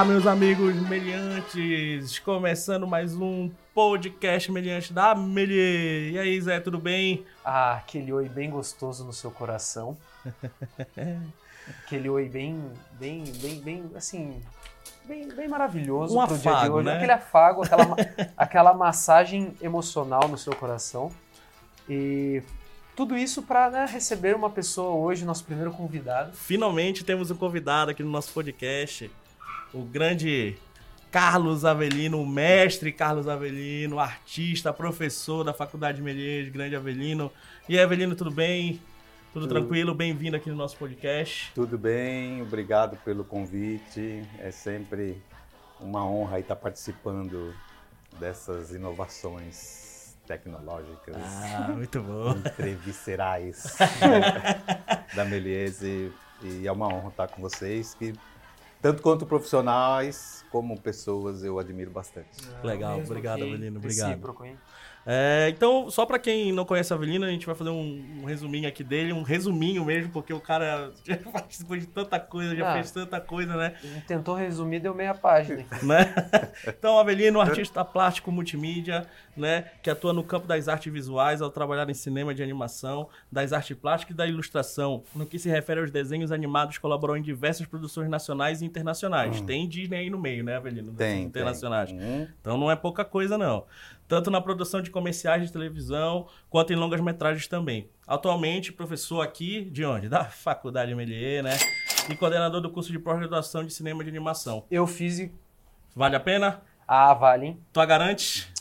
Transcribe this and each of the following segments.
Olá, meus amigos meliantes! Começando mais um podcast meliante da Melier. E aí, Zé, tudo bem? Ah, aquele oi bem gostoso no seu coração. aquele oi bem, bem, bem, bem, assim, bem, bem maravilhoso Um pro dia de afago, hoje. né? Aquele afago, aquela, aquela massagem emocional no seu coração. E tudo isso para receber uma pessoa hoje, nosso primeiro convidado. Finalmente temos um convidado aqui no nosso podcast, o grande Carlos Avelino, o mestre Carlos Avelino, artista, professor da Faculdade Melier de Grande Avelino. E aí, Avelino, tudo bem? Tudo, Tudo. tranquilo? Bem-vindo aqui no nosso podcast. Tudo bem, obrigado pelo convite. É sempre uma honra estar participando dessas inovações tecnológicas, Ah, muito bom. entreviscerais né, da Meliese. E é uma honra estar com vocês, que tanto quanto profissionais como pessoas eu admiro bastante. Legal, Mesmo obrito, que Avelino, obrigado. recíproco, hein? É, então, só pra quem não conhece a Avelino, a gente vai fazer um, um resuminho aqui dele, um resuminho mesmo, porque o cara já participou de tanta coisa, já Ah. fez tanta coisa, né? Tentou resumir, deu meia página. né? Então, Avelino, artista plástico multimídia, né, que atua no campo das artes visuais ao trabalhar em cinema de animação, das artes plásticas e da ilustração. No que se refere aos desenhos animados, colaborou em diversas produções nacionais e internacionais. Tem Disney aí no meio, né, Avelino? Tem, internacionais. tem. Hum, Então não é pouca coisa, não. Tanto na produção de comerciais de televisão, quanto em longas metragens também. Atualmente, professor aqui, de onde? Da Faculdade Melier, né? E coordenador do curso de pós-graduação de cinema de animação. Eu fiz e... Vale a pena? Ah, vale, hein? Tu a garante?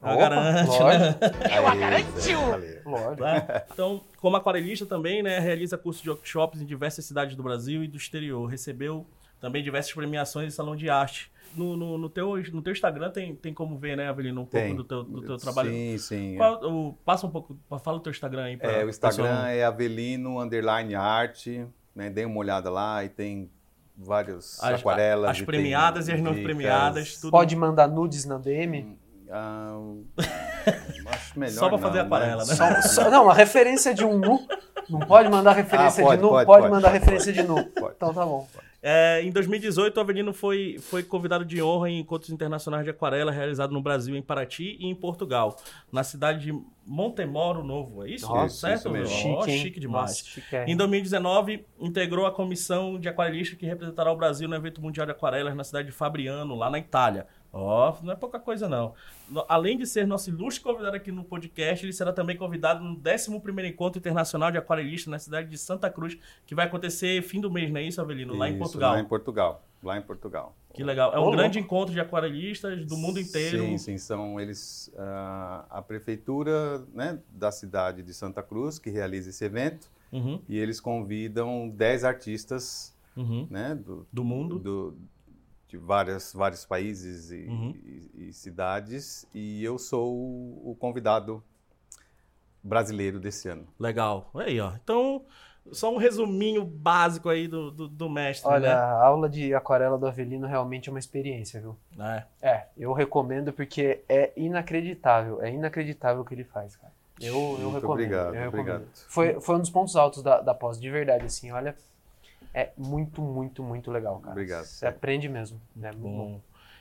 Tu a Opa, garante, né? Aê, Zé, valeu. Lógico. Né? Então, como aquarelista também, né, realiza cursos de workshops em diversas cidades do Brasil e do exterior. Recebeu também diversas premiações em salão de arte. No, no, no teu, no teu Instagram tem, tem como ver, né, Avelino, um Tem. pouco do teu, do teu trabalho. Sim, sim. Qual- o- passa um pouco, fala o teu Instagram aí. pra É, o Instagram pessoal- é avelino underline arte, né? Dê uma olhada lá e tem vários As- aquarelas. as tem premiadas e as não premiadas, tudo. Pode mandar nudes na DM? Ah, acho melhor Só pra fazer não, aquarela, né? Só- só- não, a referência de um nu. Não pode mandar referência Ah, pode, de nu? pode, Pode, pode, mandar pode, referência de nu. Pode. Então tá bom. É, em 2018, o Avelino foi, foi convidado de honra em encontros internacionais de aquarela realizado no Brasil, em Paraty e em Portugal, na cidade de Montemoro Novo. É isso? Nossa, certo? isso mesmo. Ó, Chique, hein? chique demais. Nossa, chique, é. Em 2019, integrou a comissão de aquarelistas que representará o Brasil no evento mundial de aquarelas na cidade de Fabriano, lá na Itália. Ó, não é pouca coisa não. Além de ser nosso ilustre convidado aqui no podcast, ele será também convidado no 11º Encontro Internacional de Aquarelistas na cidade de Santa Cruz, que vai acontecer fim do mês, não é isso, Avelino? Lá em Isso, Portugal. Lá em Portugal. Lá em Portugal. Que legal. É um Ô, grande encontro de aquarelistas do mundo inteiro. Sim, sim, são eles ah, a prefeitura né, da cidade de Santa Cruz que realiza esse evento Uhum, e eles convidam 10 artistas uhum. né, do, Do mundo. do- de várias, vários países e, Uhum. e- e cidades e eu sou o convidado brasileiro desse ano. Legal. Aí, ó. Então, só um resuminho básico aí do, do, do mestre, Olha, né? a aula de aquarela do Avelino realmente é uma experiência, viu? É. É, eu recomendo porque é inacreditável. É inacreditável o que ele faz, cara. Eu, eu Muito recomendo. obrigado, eu recomendo. obrigado. Foi, foi um dos pontos altos da, da pós, de verdade, assim, olha. É muito, muito, muito legal, cara. Obrigado. Você aprende mesmo. né? Muito bom. Bom.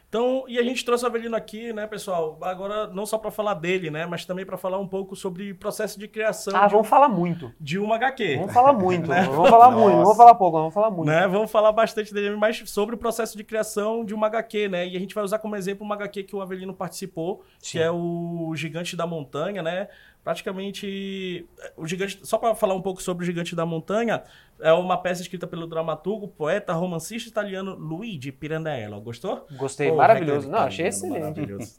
Então, e a gente trouxe o Avelino aqui, né, pessoal? Agora, não só para falar dele, né, mas também para falar um pouco sobre processo de criação Ah, de, vamos falar muito. de uma HQ. Vamos falar muito. Né? Vamos falar muito. Não vamos Nossa. falar pouco, vamos falar muito. Né? Vamos falar bastante dele, mas sobre o processo de criação de uma HQ, né? E a gente vai usar como exemplo uma HQ que o Avelino participou, que Sim. é o Gigante da Montanha, né? Praticamente, o Gigante, só para falar um pouco sobre o Gigante da Montanha, é uma peça escrita pelo dramaturgo, poeta, romancista italiano Luigi Pirandello. Gostou? Gostei, Pô, maravilhoso. Não, achei tá excelente. Maravilhoso.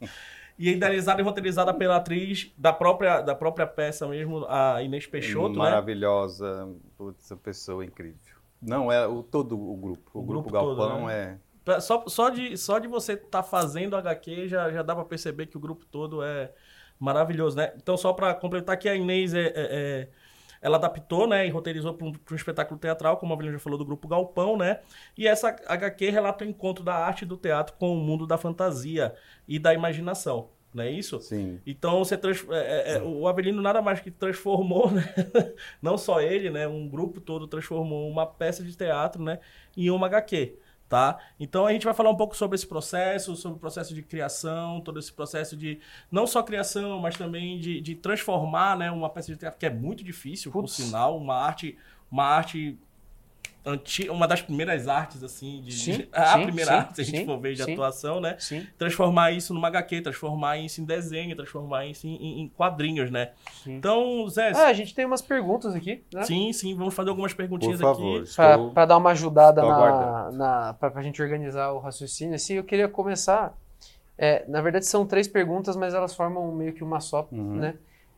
E idealizada e roteirizada pela atriz da própria, da própria peça mesmo, a Inês Peixoto, né? Maravilhosa, putz, pessoa incrível. Não, é o, todo o grupo. O, O grupo, grupo todo, Galpão né? é Só, só, de, só de você estar fazendo HQ já, já dá pra perceber que o grupo todo é maravilhoso, né? Então, só pra completar que a Inês é, é- é- ela adaptou, né, e roteirizou para um, um espetáculo teatral, como a Avelina já falou, do grupo Galpão, né? E essa HQ relata o encontro da arte do teatro com o mundo da fantasia e da imaginação, não é isso? Sim. Então você trans... é, é, é, o Avelino nada mais que transformou, né? não só ele, né? Um grupo todo transformou uma peça de teatro, né? Em uma HQ. Tá? Então a gente vai falar um pouco sobre esse processo, sobre o processo de criação, todo esse processo de não só criação, mas também de, de transformar, né, uma peça de teatro que é muito difícil, por Putz. sinal, uma arte, uma arte uma das primeiras artes assim, de, Sim, de- a sim, primeira sim, arte, se a gente sim, for ver de sim. atuação, né? Sim, Transformar isso numa HQ, transformar isso em desenho, transformar isso em, em- em quadrinhos, né? sim. Então, Zé, Ah, a gente tem umas perguntas aqui, né? sim, sim, vamos fazer algumas Por perguntinhas favor, aqui. Pra, estou... pra dar uma ajudada estou na, na, pra, pra gente organizar o raciocínio, assim, eu queria começar. é, na verdade, são três perguntas, mas elas formam meio que uma só, Uhum. né?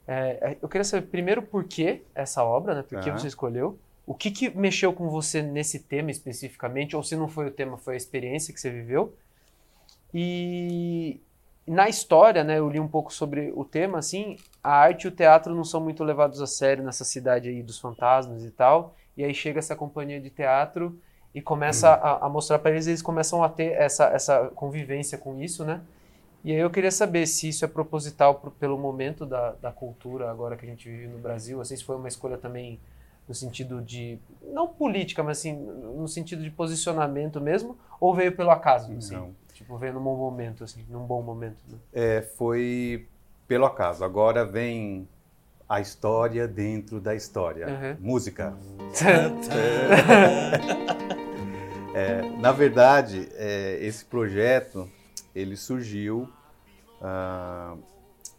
É, eu queria saber primeiro por que essa obra, né? Por que Tá. você escolheu? O que, que mexeu com você nesse tema especificamente? Ou se não foi o tema, foi a experiência que você viveu? E na história, né? Eu li um pouco sobre o tema, assim, a arte e o teatro não são muito levados a sério nessa cidade aí dos fantasmas e tal. E aí chega essa companhia de teatro e começa a, a mostrar para eles, eles começam a ter essa, essa convivência com isso, né? E aí eu queria saber se isso é proposital pro- pelo momento da, da cultura agora que a gente vive no Brasil, assim, se foi uma escolha também no sentido de, não política, mas assim, no sentido de posicionamento mesmo, ou veio pelo acaso, assim? Não. Tipo, veio num bom momento, assim, num bom momento, né? É, foi pelo acaso. Agora vem a história dentro da história. Uhum. Música. É, na verdade, é, esse projeto ele surgiu ah,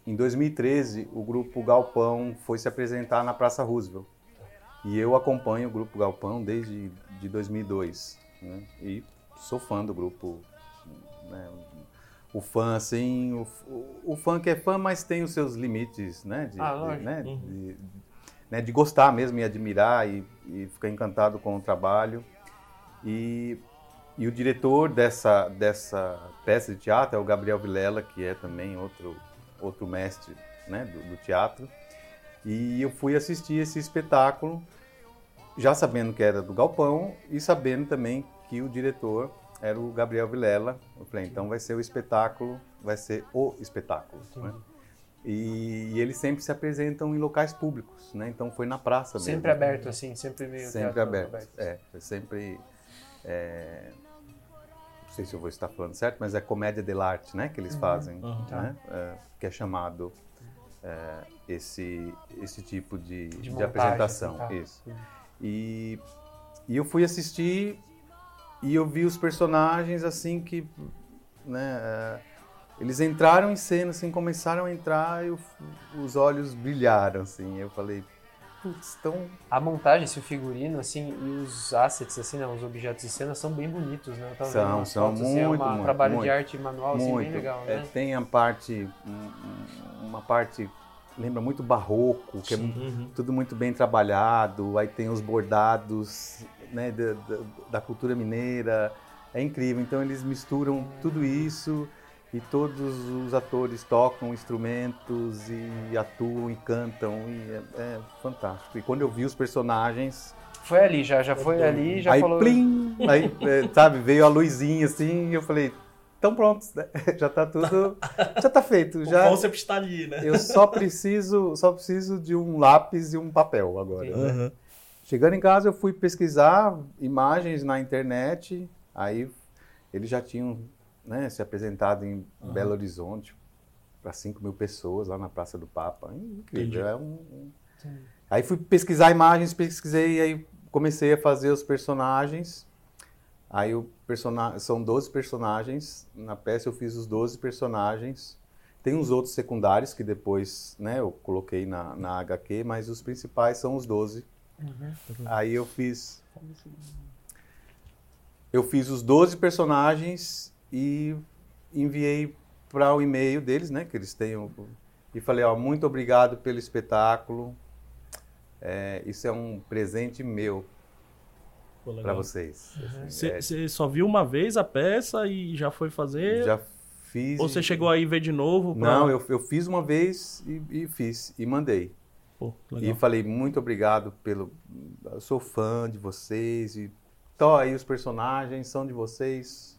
em 2013. O grupo Galpão foi se apresentar na Praça Roosevelt e eu acompanho o grupo Galpão desde de 2002 né? e sou fã do grupo. né? O fã, assim, o, o, o fã que é fã, mas tem os seus limites, né? De, Ah, de- né? Uhum. de, né? de gostar mesmo e admirar e, e ficar encantado com o trabalho. E, e o diretor dessa, dessa peça de teatro é o Gabriel Vilela, que é também outro, outro mestre né, do, do teatro. E eu fui assistir esse espetáculo, já sabendo que era do Galpão e sabendo também que o diretor era o Gabriel Vilela. Eu falei, então vai ser o espetáculo, vai ser o espetáculo. Né? E, e eles sempre se apresentam em locais públicos, né? Então foi na praça mesmo. Sempre aberto, assim, sempre meio Sempre teatro aberto. É, foi sempre. é, não sei se eu vou estar falando certo, mas é comédia dell'arte, né? Que eles fazem, Uhum. né? é, que é chamado é, esse esse tipo de, de, montagem, apresentação. assim, tá. Isso. E, e eu fui assistir e eu vi os personagens assim que, né? é, eles entraram em cena, assim, começaram a entrar e eu- os olhos brilharam, assim. Eu falei, putz, tão A montagem, esse figurino, assim, e os assets, assim, né, os objetos de cena são bem bonitos, né? São, são fotos, assim, é muito, uma- muito, trabalho muito. de arte manual, assim, muito. bem legal, É, né? tem a parte, um- um- uma parte, lembra muito barroco, que é mu- Uhum. tudo muito bem trabalhado. Aí tem os bordados, né, da, da- da cultura mineira. É incrível. Então eles misturam tudo isso e todos os atores tocam instrumentos e atuam e cantam e é, é fantástico. E quando eu vi os personagens, Foi ali, já, já foi ali, já aí falou... plim, aí é, sabe, veio a luzinha assim e eu falei, estão prontos, né? Já tá tudo, já tá feito, O já. concept está ali, né? Eu só preciso, só preciso de um lápis e um papel agora. Né? Chegando em casa, eu fui pesquisar imagens na internet. Aí eles já tinham né, se apresentado em Belo Horizonte para 5 mil pessoas lá na Praça do Papa. Incrível. Entendi. É um, um- Aí fui pesquisar imagens, pesquisei, aí comecei a fazer os personagens. Aí o persona... são 12 personagens. Na peça eu fiz os 12 personagens. Tem uns outros secundários que depois né, eu coloquei na, na HQ, mas os principais são os 12. Aí eu fiz. Eu fiz os 12 personagens e enviei para o e-mail deles, né? Que eles têm. E falei, ó, muito obrigado pelo espetáculo. É, isso é um presente meu para vocês. Você É, você só viu uma vez a peça e já foi fazer? já fiz. Ou você chegou aí ver de novo? pra- Não, eu, eu fiz uma vez e, e fiz e mandei. Pô, E falei, muito obrigado pelo. Eu sou fã de vocês. E tô aí, os personagens são de vocês.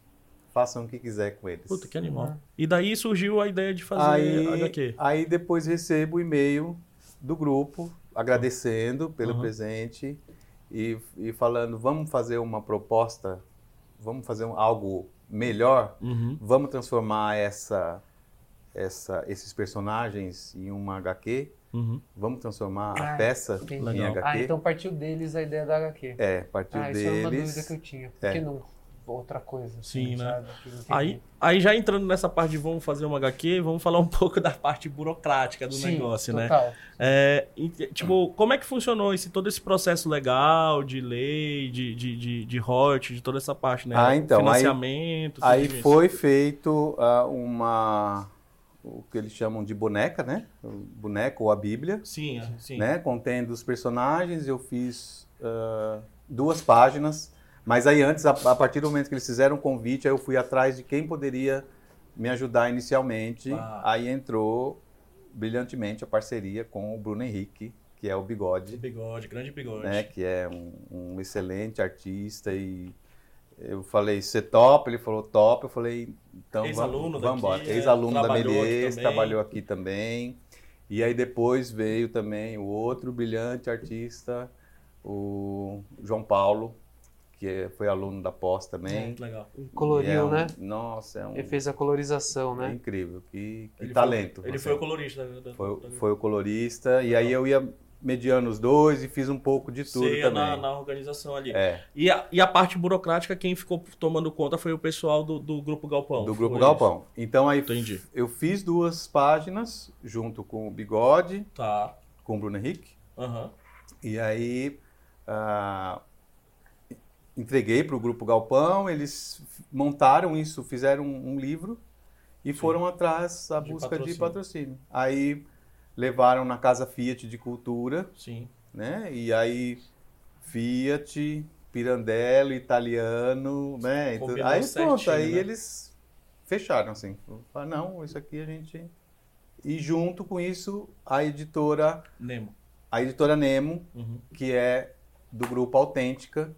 Façam o que quiser com eles. Puta, que animal. E daí surgiu a ideia de fazer aí, HQ. aí depois recebo o e-mail do grupo agradecendo pelo Uhum. presente e, e falando, vamos fazer uma proposta, vamos fazer um- algo melhor, Uhum. vamos transformar essa, essa, esses personagens em uma HQ, Uhum. vamos transformar a Ah, peça entendi. em Legal. HQ. Ah, então partiu deles a ideia da HQ. É, partiu ah, isso é uma deles. dúvida que eu tinha. Por É. que não outra coisa? Sim, né? sabe? Que eu entendi. Aí, aí já entrando nessa parte de vamos fazer uma HQ, vamos falar um pouco da parte burocrática do Sim, negócio, né? total. É, e, tipo, como é que funcionou esse, todo esse processo legal de lei, de, de, de, de royalties, de toda essa parte, né? Ah, então, aí- Financiamento, Aí isso. foi feito ah, uma o que eles chamam de boneca, né? O boneco ou a Bíblia, Sim, é, sim. né? Contendo os personagens. Eu fiz ah, duas páginas, mas aí antes, a, a partir do momento que eles fizeram o convite, aí eu fui atrás de quem poderia me ajudar inicialmente. Ah. Aí entrou brilhantemente a parceria com o Bruno Henrique, que é o Bigode. Bigode, grande bigode. né, que é um, um excelente artista e eu falei, você top? Ele falou top. Eu falei, então vamos, embora. daqui, é, Ex-aluno da também. trabalhou aqui também. E aí depois veio também o outro brilhante artista, o João Paulo, que foi aluno da Pós também. Muito legal. Coloriu, é um- né? Nossa, é um Ele fez a colorização, é né? incrível, que, que Ele talento. Foi, ele foi o colorista. Da, da, Foi, da- foi o colorista, e aí eu ia mediando os dois e fiz um pouco de tudo Ceia também. na, na organização ali. É. E, a, e a parte burocrática, quem ficou tomando conta foi o pessoal do, do Grupo Galpão. Do Grupo Galpão. Então aí Entendi. eu fiz duas páginas junto com o Bigode, isso? Tá. com o Bruno Henrique, Aham. e aí ah, entreguei para o Grupo Galpão, eles montaram isso, fizeram um, um livro e foram atrás à De busca patrocínio. de patrocínio. Aí levaram na Casa Fiat de Cultura, Sim. né? E aí Fiat, Pirandello, italiano, né? Então, Combinou aí pronto, certinho, aí né? eles fecharam assim. Falaram, não, isso aqui a gente e junto com isso a editora, Nemo. a editora Nemo, Uhum. que é do grupo Autêntica,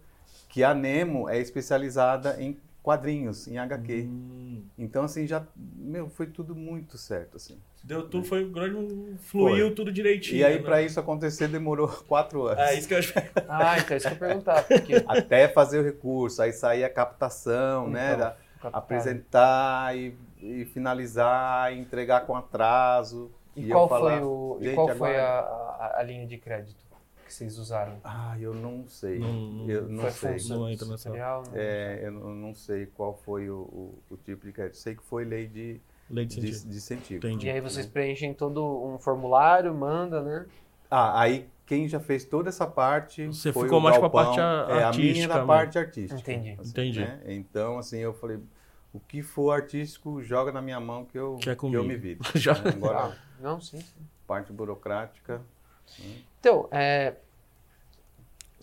que a Nemo é especializada em quadrinhos, em HQ. Hum. Então assim já, meu, foi tudo muito certo assim. Deu tudo, foi um grande. Fluiu tudo direitinho. E aí né? para isso acontecer demorou quatro anos. É isso que eu acho. Ah, então isso que eu ia perguntar. Porque até fazer o recurso, aí sair a captação, né? Então, da- captado. apresentar e, e finalizar, e entregar com atraso. E, eu qual falar, foi, o, e "Gente, qual foi agora-" a, a, a linha de crédito que vocês usaram? Ah, eu não sei. Não- não- eu não foi sei. função? É, eu não sei qual foi o, o- o tipo de crédito. Sei que foi lei de, Lei de de, sentido. de incentivo. Entendi. E aí vocês preenchem todo um formulário, manda, né? Ah, aí quem já fez toda essa parte. Você foi ficou o mais com a Galpão. parte a- É, a minha artística mesmo. parte artística. Entendi. assim, Entendi. né? Então, assim, eu falei, o que for artístico, joga na minha mão que eu, Que é que eu me viro. Já- né? Agora, Ah, não, sim. sim. parte burocrática. Então, é,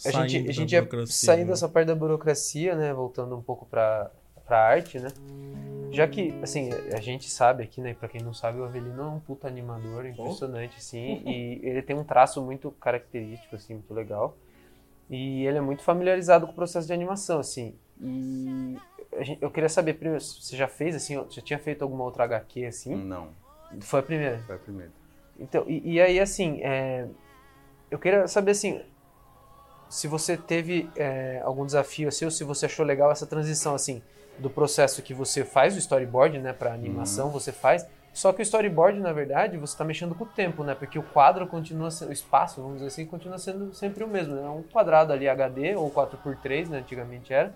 a Saindo gente, a gente é burocracia, saindo né? dessa parte da burocracia, né? Voltando um pouco para a arte, né? Já que, assim, a gente sabe aqui, né? Pra quem não sabe, o Avelino é um puta animador, impressionante, assim. e ele tem um traço muito característico, assim, muito legal. E ele é muito familiarizado com o processo de animação, assim. E gente- eu queria saber, primeiro, se você já fez, assim, já tinha feito alguma outra HQ, assim? Não, Foi a primeira? foi a primeira. Então, e, e aí, assim, é, eu queria saber, assim, se você teve é, algum desafio, assim, ou se você achou legal essa transição, assim, do processo que você faz o storyboard, né, para animação, você faz, só que o storyboard, na verdade, você está mexendo com o tempo, né, porque o quadro continua sendo, o espaço, vamos dizer assim, continua sendo sempre o mesmo, né, é um quadrado ali HD, ou 4x3, né, antigamente era,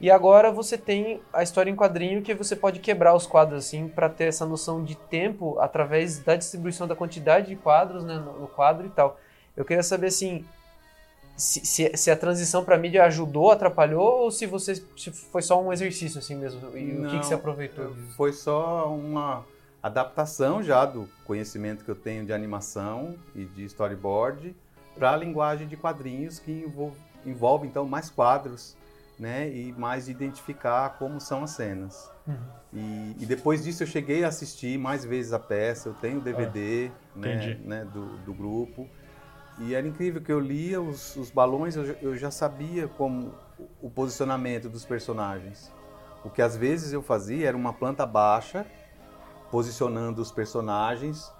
e agora você tem a história em quadrinho que você pode quebrar os quadros assim para ter essa noção de tempo através da distribuição da quantidade de quadros né, no, no quadro e tal. Eu queria saber assim se, se, se a transição para mídia ajudou, atrapalhou ou se você se foi só um exercício assim mesmo e o que, Não, que você aproveitou disso? Foi só uma adaptação já do conhecimento que eu tenho de animação e de storyboard para a linguagem de quadrinhos que envolve, envolve então mais quadros, né, e mais identificar como são as cenas. Uhum. E, e depois disso eu cheguei a assistir mais vezes a peça, eu tenho o DVD né, né, do, do grupo. E era incrível que eu lia os, os balões, eu, já- eu já sabia como o posicionamento dos personagens. O que às vezes eu fazia era uma planta baixa, posicionando os personagens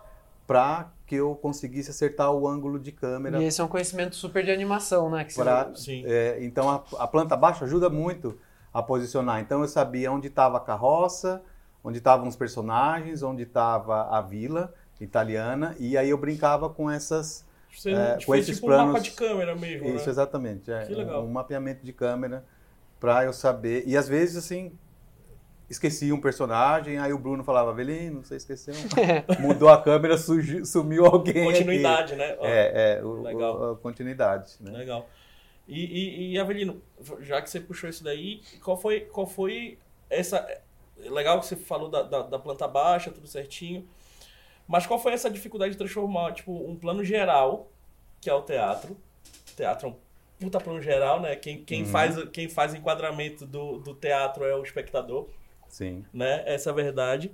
para que eu conseguisse acertar o ângulo de câmera. E esse é um conhecimento super de animação, né? Pra- Sim. É, então a, a planta baixa ajuda muito a posicionar. Então eu sabia onde estava a carroça, onde estavam os personagens, onde estava a vila italiana, e aí eu brincava com essas Você É, fez com esses tipo planos- um mapa de câmera mesmo, Isso, né? exatamente. É, Que legal. Um, um mapeamento de câmera para eu saber. E às vezes, assim, esqueci um personagem, aí o Bruno falava, Avelino, você esqueceu. Mudou a câmera, surgiu- sumiu alguém. aqui." Continuidade, né? Ó, É, é, o, Legal. o- a continuidade. Né? Legal. E, e, e, Avelino, já que você puxou isso daí, qual foi, qual foi essa. Legal que você falou da, da, da planta baixa, tudo certinho. Mas qual foi essa dificuldade de transformar, tipo, um plano geral, que é o teatro. Teatro é um puta plano geral, né? Quem, quem, Uhum. faz, quem faz enquadramento do, do teatro é o espectador. Sim. né? Essa é a verdade.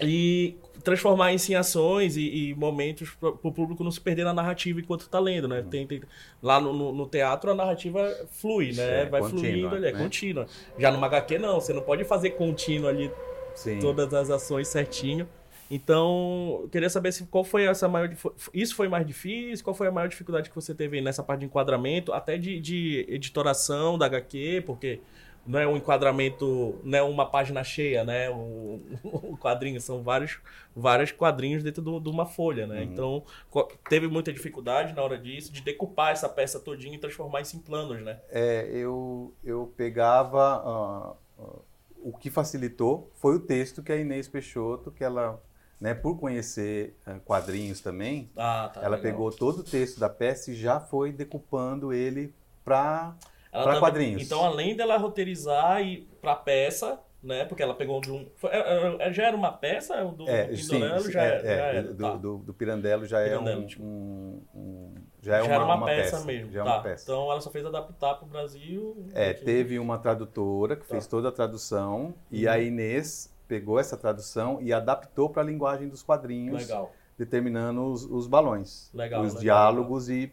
E transformar isso em ações e, e momentos para o público não se perder na narrativa enquanto tá lendo, né? Tem, tem- lá no, no- no teatro a narrativa flui, né? É, Vai contínua, fluindo ali, é né? contínua. Já numa HQ não, você não pode fazer contínuo ali Sim. todas as ações certinho. Então, eu queria saber se qual foi essa maior. Isso foi mais difícil? Qual foi a maior dificuldade que você teve nessa parte de enquadramento, até de, de editoração da HQ, porque não é um enquadramento, não é uma página cheia, né? O, o quadrinho são vários, vários quadrinhos dentro do- de uma folha, né? Então, co- teve muita dificuldade na hora disso, de decupar essa peça todinha e transformar isso em planos, né? É, eu, eu pegava. ah, ah, o que facilitou foi o texto que a Inês Peixoto, que ela, né, por conhecer ah, quadrinhos também, Ah, tá. ela legal. pegou todo o texto da peça e já foi decupando ele para. Tava- quadrinhos. Então, além dela roteirizar e pra peça, né? Porque ela pegou de um. foi- é, é, já era uma peça? O do, É, do sim, Pindorello já, é, era, já é, era. do, tá. do, do Pirandello já Pirandello, é um, tipo. um- um- já é já uma, era uma, uma peça, mesmo. Já é tá. uma peça. Então ela só fez adaptar pro Brasil. É, teve uma tradutora que fez Tá. toda a tradução e Uhum. a Inês pegou essa tradução e adaptou para a linguagem dos quadrinhos, Legal. determinando os, os balões, Legal, os legal, diálogos e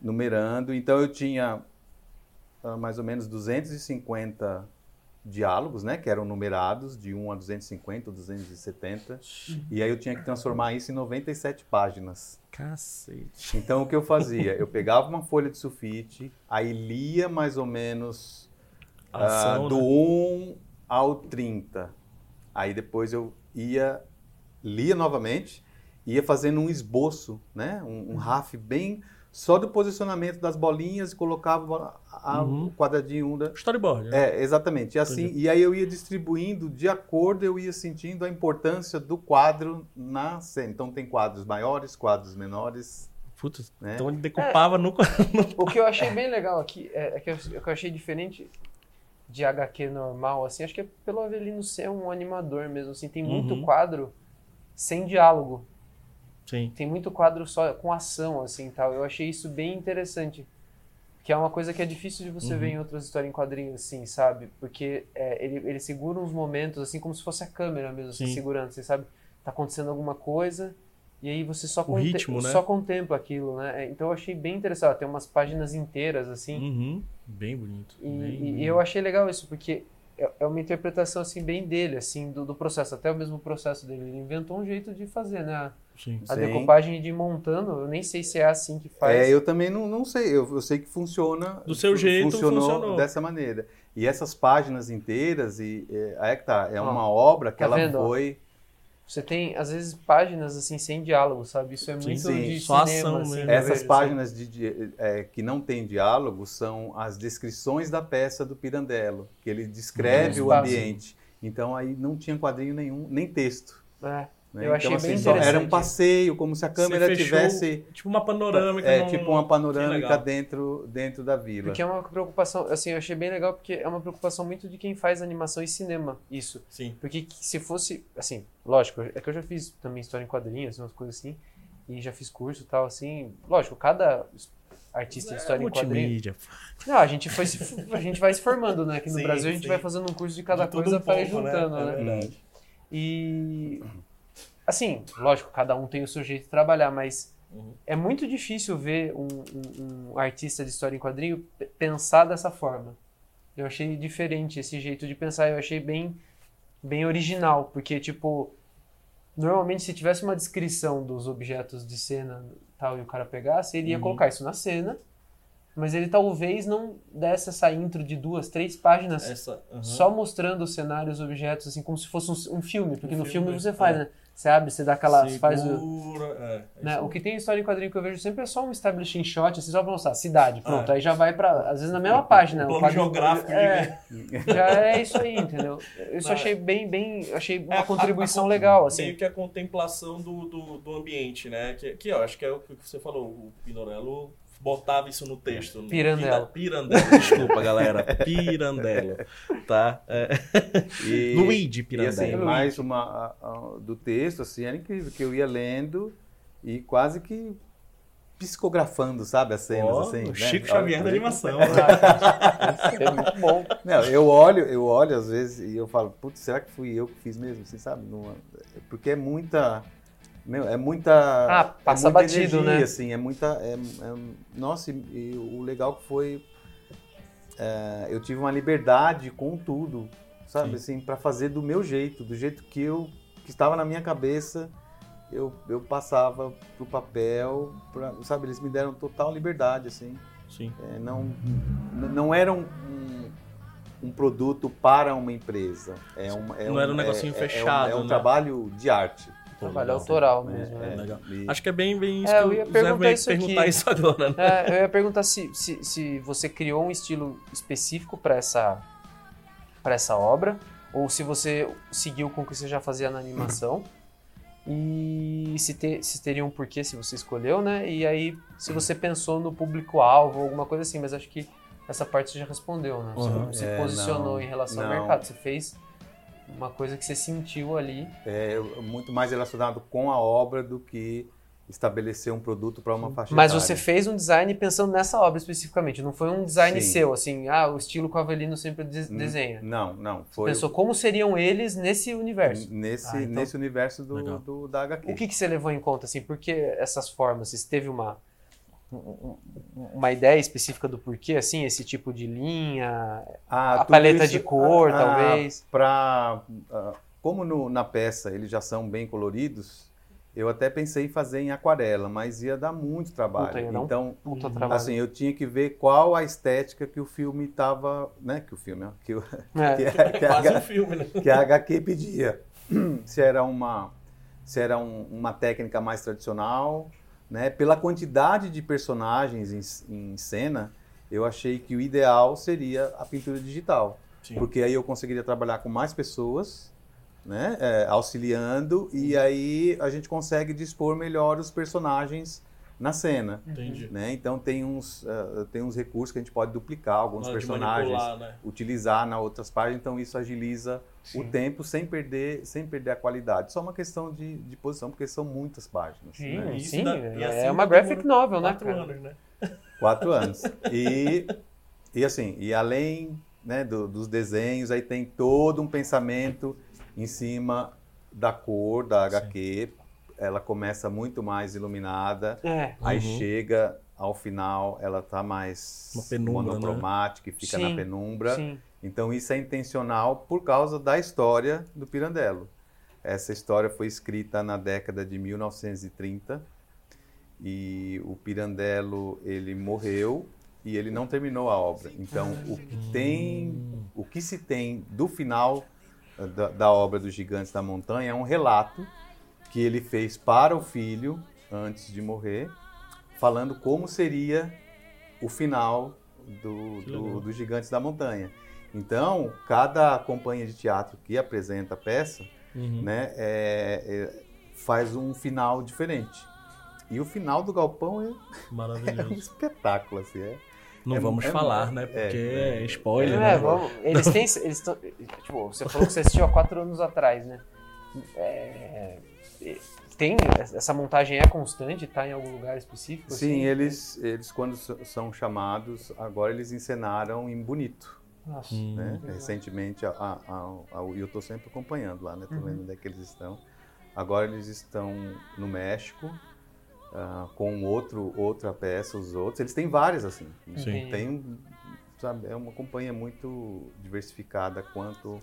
numerando. Então eu tinha ah, mais ou menos 250 diálogos, né, que eram numerados de 1 a 250, 270, e aí eu tinha que transformar isso em 97 páginas. Cacete. Então o que eu fazia? Eu pegava uma folha de sulfite, aí lia mais ou menos Ação, do né? 1 ao 30. Aí depois eu ia, lia novamente, ia fazendo um esboço, né? um, um RAF bem só do posicionamento das bolinhas e colocava a- Uhum. o quadradinho da, Storyboard. né? é, exatamente. E assim, e aí eu ia distribuindo de acordo, eu ia sentindo a importância do quadro na cena. Então tem quadros maiores, quadros menores, Putz, né? então ele decupava nunca. O que eu achei bem legal aqui, é, é que eu, o que eu achei diferente de HQ normal, assim, acho que é pelo Avelino ser um animador mesmo, assim, tem muito Uhum. quadro sem diálogo, Sim. tem muito quadro só com ação, assim, tal. Eu achei isso bem interessante, que é uma coisa que é difícil de você Uhum. ver em outras histórias em quadrinhos, assim, sabe? Porque é, ele, ele segura uns momentos, assim, como se fosse a câmera mesmo, assim, Sim. segurando, você sabe? Tá acontecendo alguma coisa... E aí você só, O ritmo, né? só contempla aquilo, né? É, Então eu achei bem interessante. Tem umas páginas inteiras, assim, Uhum. Bem bonito. e, bem e- bonito. eu achei legal isso, porque é é uma interpretação assim bem dele, assim, do, do processo, até o mesmo processo dele. Ele inventou um jeito de fazer, né? A, Sim. a Sim. decupagem de montando, eu nem sei se é assim que faz. É, eu também não, não sei, eu, eu sei que funciona. Do seu jeito, funcionou, funcionou. dessa maneira. E essas páginas inteiras, e, é, aí é que tá, é uma obra que tá ela vendo, foi. Você tem, às vezes, páginas assim sem diálogo, sabe? Isso é muito sim. de Só cinema, ação assim, mesmo. eu Essas vejo, páginas de, de- é, que não tem diálogo são as descrições da peça do Pirandello, que ele descreve o Espaço. ambiente. Então aí não tinha quadrinho nenhum, nem texto. É. né? Eu achei então, assim, bem só era um interessante. passeio, como se a câmera fechou, tivesse. Tipo uma panorâmica. É, num- tipo uma panorâmica dentro, dentro da vila. Porque é uma preocupação, assim, eu achei bem legal porque é uma preocupação muito de quem faz animação e cinema, isso. Sim. Porque que- se fosse, assim, lógico, é que eu já fiz também história em quadrinhos, umas coisas assim, e já fiz curso e tal, assim, lógico, cada artista de história é em quadrinhos. Não, a gente, foi se, a gente vai se formando, né? Aqui no Sim, Brasil a gente sim. vai fazendo um curso de cada De coisa um para ir pouco, né? juntando, É né? verdade. E assim, lógico, cada um tem o seu jeito de trabalhar, mas Uhum. é muito difícil ver um, um- um artista de história em quadrinho pensar dessa forma. Eu achei diferente esse jeito de pensar, eu achei bem, bem original, porque tipo, normalmente se tivesse uma descrição dos objetos de cena tal e o cara pegasse, ele ia Uhum. colocar isso na cena mas ele talvez não desse essa intro de duas, três páginas Essa, aham. só mostrando os cenários, objetos, assim, como se fosse um, um filme, porque Um no filme, filme, você faz, é. né? Você abre, você dá aquela. você faz o, Segura, é, é né? O que tem em história em quadrinho que eu vejo sempre é só um establishing shot, assim, só pra mostrar, cidade, pronto. É. Aí já vai pra. Às vezes na mesma página. O plano geográfico de é, Já é isso aí, entendeu? Eu isso Não, achei bem, bem. Achei É, uma a- contribuição a- legal, Meio assim. que a contemplação do, do, do ambiente, né? Que, que eu acho que é o que você falou. O Pinorello botava isso no texto. Pirandello. Pira- Pirandello, desculpa, galera. Pirandello. Tá? É. E, Luigi e Pirandello. assim, mais uma a- a- do texto, assim, era incrível, que eu ia lendo e quase que psicografando, sabe, as cenas, Ó, assim. o né? Chico Xavier da animação. É muito bom. Não, eu olho, eu olho às vezes e eu falo, putz, será que fui eu que fiz mesmo, assim, sabe? Numa- porque é muita, meu, é muita, Ah, passa é muita batido, energia, né? assim, é muita, é, é- nossa, e, e o legal que foi, é, eu tive uma liberdade com tudo, sabe, Sim. assim, para fazer do meu jeito, do jeito que eu, que estava na minha cabeça, eu, eu passava pro papel, pra, sabe, eles me deram total liberdade, assim. Sim. É, não, não era um, um, um produto para uma empresa. É uma, é Não era um negocinho é- é- fechado, É um, né? trabalho de arte. Trabalho legal. autoral né? mesmo. né? É, Legal. Acho que é bem, bem isso É, que eu ia perguntar isso perguntar aqui. isso agora, né? É, eu ia perguntar se, se, se você criou um estilo específico para essa, pra essa obra, ou se você seguiu com o que você já fazia na animação. E se, te, se teria um porquê, se você escolheu, né? E aí, se você pensou no público-alvo, alguma coisa assim, mas acho que essa parte você já respondeu, né? Você Uhum. não se É, posicionou não, em relação ao não. mercado, você fez uma coisa que você sentiu ali. é muito mais relacionado com a obra do que estabelecer um produto para uma faixa Mas etária. você fez um design pensando nessa obra especificamente, não foi um design Sim. seu, assim, ah, o estilo que o Avelino sempre de- N- desenha. Não, não. Você Foi pensou como seriam eles nesse universo. nesse, Ah, então- nesse universo do, do- da HQ. O que, que você levou em conta, assim? Por que essas formas? Você teve uma, um- um- uma ideia específica do porquê, assim, esse tipo de linha, Ah, a paleta isso- de cor, ah, talvez? Pra, ah, como no- na peça eles já são bem coloridos, eu até pensei em fazer em aquarela, mas ia dar muito trabalho. Puta, ia um então, Puta trabalho. assim, eu tinha que ver qual a estética que o filme tava, né, que o filme, que, o- É. que, a- que a, Quase um filme, né? que a HQ pedia. Se era uma, se era um- uma técnica mais tradicional, né, pela quantidade de personagens em, em cena, eu achei que o ideal seria a pintura digital Sim. porque aí eu conseguiria trabalhar com mais pessoas, né, é, auxiliando, e aí a gente consegue dispor melhor os personagens na cena. Entendi. Né? Então tem uns, eh, tem uns recursos que a gente pode duplicar alguns personagens, né? utilizar na outras páginas, então isso agiliza o Sim. tempo sem perder, sem perder a qualidade. Só uma questão de, de posição, porque são muitas páginas. Sim, né? Sim, dá- é, assim é uma graphic novel, né, Quatro anos, né? Quatro anos. E, e assim, e além né, do- dos desenhos, aí tem todo um pensamento em cima da cor da HQ. Ela começa muito mais iluminada, É, aí Uhum. chega ao final, ela tá mais Uma penumbra, né? monocromática e fica Sim, na penumbra. sim. Então isso é intencional por causa da história do Pirandello. Essa história foi escrita na década de 1930 e o Pirandello ele morreu e ele não terminou a obra. Então o que tem, o que se tem do final eh, da, da obra dos Gigantes da Montanha é um relato que ele fez para o filho antes de morrer, falando como seria o final do, do, dos Gigantes da Montanha. Então, cada companhia de teatro que apresenta a peça, Uhum. né, é- é- faz um final diferente. E o final do Galpão é, é um espetáculo, assim, é. Não É- vamos é- falar, né? é- Porque é- é, spoiler, É, né? vamos, eles têm. Eles tão, tipo, você falou que você assistiu há quatro anos atrás, né? É, tem. Essa montagem é constante? Tá em algum lugar específico? Sim, assim? eles, eles quando são chamados, agora eles encenaram em Bonito. Nossa. Hum. né? Recentemente, a, a, a- a- e eu estou sempre acompanhando lá, né? Tô Uhum. vendo onde é que eles estão. Agora eles estão no México, ah, com outro, outra peça, os outros. Eles têm várias, assim. Sim. Tem, sabe, é uma companhia muito diversificada quanto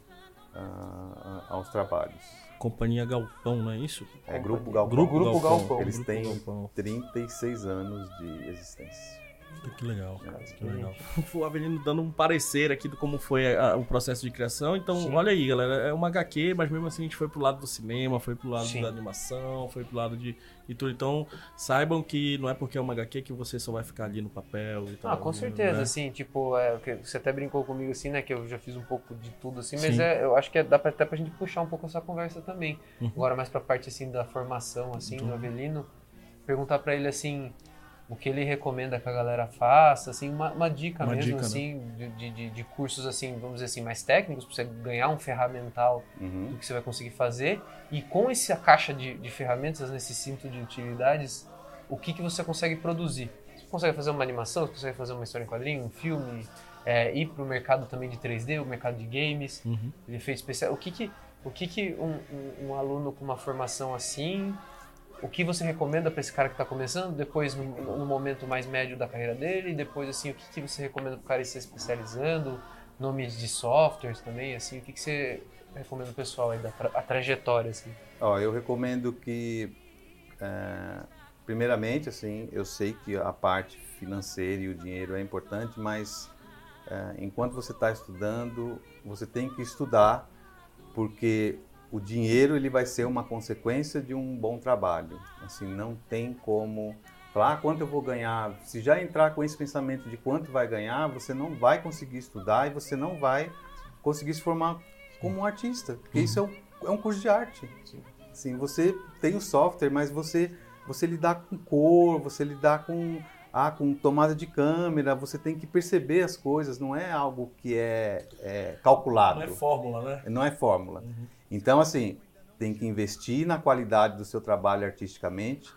a- aos trabalhos. Companhia Galpão, não é isso? É Grupo Galpão. Grupo Galpão. Eles Grupo têm Galpão. 36 anos de existência. Que legal, que legal. O Avelino dando um parecer aqui de como foi a- o processo de criação. Então, Sim. olha aí, galera. É uma HQ, mas mesmo assim a gente foi pro lado do cinema, foi pro lado Sim. da animação, foi pro lado de, de tudo. Então, saibam que não é porque é uma HQ que você só vai ficar ali no papel e tal. Ah, com certeza, né? assim, tipo, é, você até brincou comigo assim, né, que eu já fiz um pouco de tudo assim, mas é, eu acho que é- dá pra, até pra gente puxar um pouco essa conversa também. Uhum. Agora mais pra parte assim da formação assim do Avelino, perguntar pra ele assim, o que ele recomenda que a galera faça, assim, uma, uma dica Uma mesmo dica, né? assim, de, de, de- de cursos assim, vamos dizer assim, mais técnicos, pra você ganhar um ferramental Uhum. do que você vai conseguir fazer. E com essa caixa de, de ferramentas, nesse cinto de utilidades, o que, que você consegue produzir? Você consegue fazer uma animação, você consegue fazer uma história em quadrinho, um filme, é, ir para o mercado também de 3D, o mercado de games, Uhum. ele fez especial. O que, que, o que, que um, um, um aluno com uma formação assim, o que você recomenda para esse cara que está começando, depois no, no momento mais médio da carreira dele, e depois assim, o que, que você recomenda para o cara ir se especializando, nomes de softwares também, assim, o que, que você recomenda pro pessoal aí da tra- a trajetória assim? Ó, eu recomendo que, é, primeiramente, assim, eu sei que a parte financeira e o dinheiro é importante, mas é, enquanto você está estudando, você tem que estudar, porque o dinheiro ele vai ser uma consequência de um bom trabalho. Assim, não tem como falar ah, quanto eu vou ganhar. Se já entrar com esse pensamento de quanto vai ganhar, você não vai conseguir estudar e você não vai conseguir se formar como um artista, porque isso é um, é um curso de arte. Assim, você tem o software, mas você você lidar com cor, você lidar com ah, com tomada de câmera, você tem que perceber as coisas, não é algo que é, é calculado. Não é fórmula, né? Não é fórmula. Então, assim, tem que investir na qualidade do seu trabalho artisticamente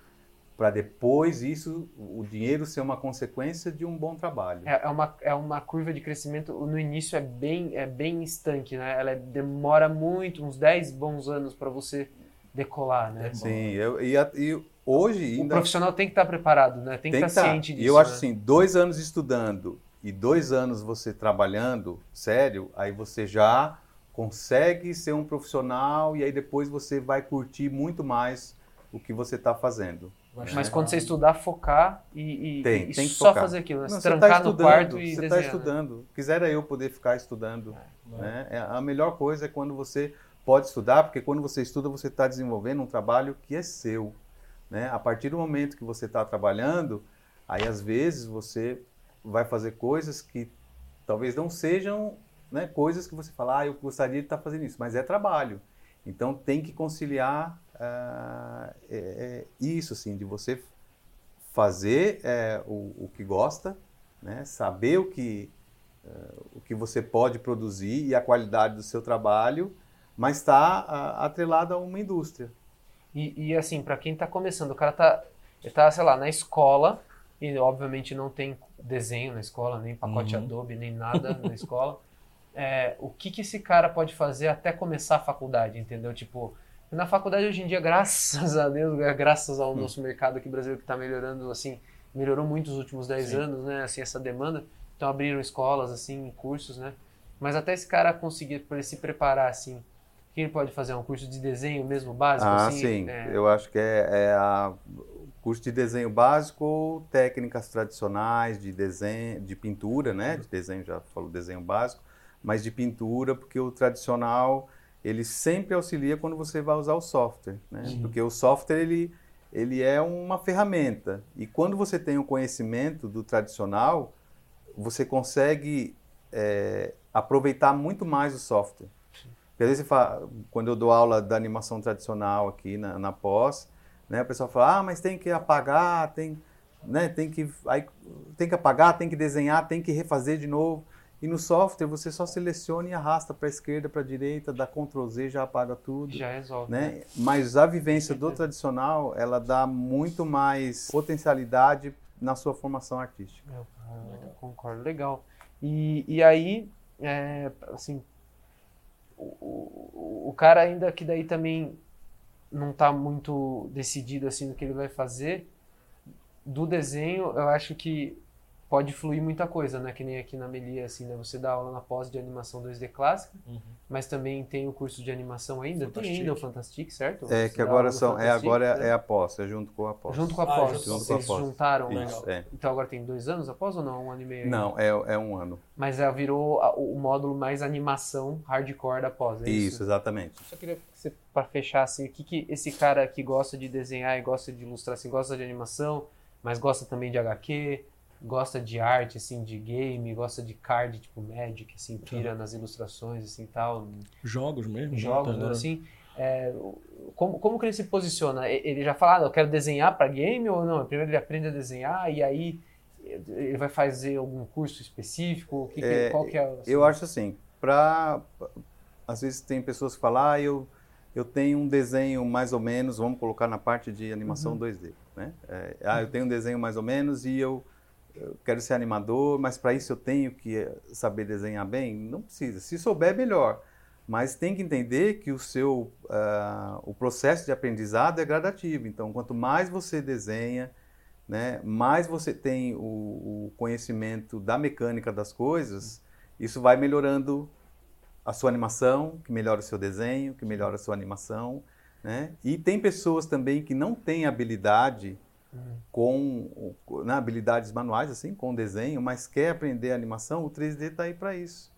para depois isso, o dinheiro ser uma consequência de um bom trabalho. É, é uma, é uma curva de crescimento, no início é bem, é bem estanque, né? Ela é- demora muito, uns 10 bons anos para você decolar, né? Sim, eu, e, a- e hoje O ainda profissional tem que estar preparado, né? Tem que tem estar que tá. ciente disso. E eu acho né? assim, dois anos estudando e dois anos você trabalhando sério, aí você já consegue ser um profissional e aí depois você vai curtir muito mais o que você está fazendo. Mas chegar- quando você estudar, focar e, e- Tem, e tem que só focar. fazer aquilo, né? Não, Se você tá trancar no estudando, quarto e você está né? estudando. Quisera eu poder ficar estudando. Né? Né? É, A melhor coisa é quando você pode estudar, porque quando você estuda, você está desenvolvendo um trabalho que é seu. Né? A partir do momento que você está trabalhando, aí às vezes você vai fazer coisas que talvez não sejam né, coisas que você fala, ah, eu gostaria de estar fazendo isso, mas é trabalho. Então tem que conciliar ah, é, é, isso, assim, de você fazer é, o, o que gosta, né? saber o que, eh, o que você pode produzir e a qualidade do seu trabalho, mas está atrelado a uma indústria. E, e, assim, pra quem tá começando, o cara tá, ele tá, sei lá, na escola, e obviamente não tem desenho na escola, nem pacote Uhum. Adobe, nem nada na escola. É, o que que esse cara pode fazer até começar a faculdade, entendeu? Tipo, na faculdade hoje em dia, graças a Deus, gra- graças ao nosso mercado aqui brasileiro que tá melhorando, assim, melhorou muito nos últimos 10 Sim. anos, né, assim, essa demanda. Então abriram escolas, assim, cursos, né? Mas até esse cara conseguir, para se preparar, assim, o que ele pode fazer? Um curso de desenho mesmo, básico, ah, assim? sim. é, Eu acho que é, é a curso de desenho básico ou técnicas tradicionais de desenho, de pintura, né? De desenho, já falou desenho básico, mas de pintura, porque o tradicional ele sempre auxilia quando você vai usar o software, né? Sim. Porque o software ele ele é uma ferramenta e quando você tem o conhecimento do tradicional, você consegue é, aproveitar muito mais o software. Porque às vezes você fala, quando eu dou aula da animação tradicional aqui na, na pós, né, o pessoal fala, ah, mas tem que apagar, tem, né, tem que, aí, tem que apagar, tem que desenhar, tem que refazer de novo. E no software você só seleciona e arrasta para a esquerda, para a direita, dá Ctrl Z, já apaga tudo. já resolve. Né? Mas a vivência do tradicional, ela dá muito mais potencialidade na sua formação artística. Eu, eu concordo, legal. E, e aí, é, assim, o, o, o cara ainda que daí também não está muito decidido assim no que ele vai fazer, do desenho, eu acho que pode fluir muita coisa, né? Que nem aqui na Melia, assim, né? Você dá aula na pós de animação 2D clássica, Uhum. mas também tem o curso de animação ainda. Tem Fantastic. ainda o Fantastic, certo? É Você que agora são, é agora né? é a pós, é junto com a pós. Junto com a Ah, pós. junto com a Vocês pós. juntaram. Isso, é. Então agora tem dois anos após ou não? Um ano e meio? Não, é, é um ano. Mas já virou a- o módulo mais animação hardcore da pós, é isso? Isso, exatamente. Só queria que você, pra fechar, assim, o que, que esse cara que gosta de desenhar e gosta de ilustrar, assim, gosta de animação, mas gosta também de HQ, gosta de arte, assim, de game, gosta de card, tipo Magic, assim, pira nas ilustrações, assim, tal, Jogos mesmo. né? jogos, Tá, assim, é, como, como que ele se posiciona? Ele já fala, ah, eu quero desenhar para game ou não? Primeiro ele aprende a desenhar e aí ele vai fazer algum curso específico? O que É, qual que é? assim? Eu acho assim, pra. Às vezes tem pessoas que falam, ah, eu, eu tenho um desenho mais ou menos, vamos colocar na parte de animação Uhum. 2D, né? É, ah, eu tenho um desenho mais ou menos e eu, eu quero ser animador, mas para isso eu tenho que eh, saber desenhar bem? Não precisa. Se souber, melhor. Mas tem que entender que o seu ah, o processo de aprendizado é gradativo. Então, quanto mais você desenha, né, mais você tem o, o conhecimento da mecânica das coisas, isso vai melhorando a sua animação, que melhora o seu desenho, que melhora a sua animação, né? E tem pessoas também que não têm habilidade. Com, né, habilidades manuais assim, com desenho, mas quer aprender animação, o 3D está aí para isso.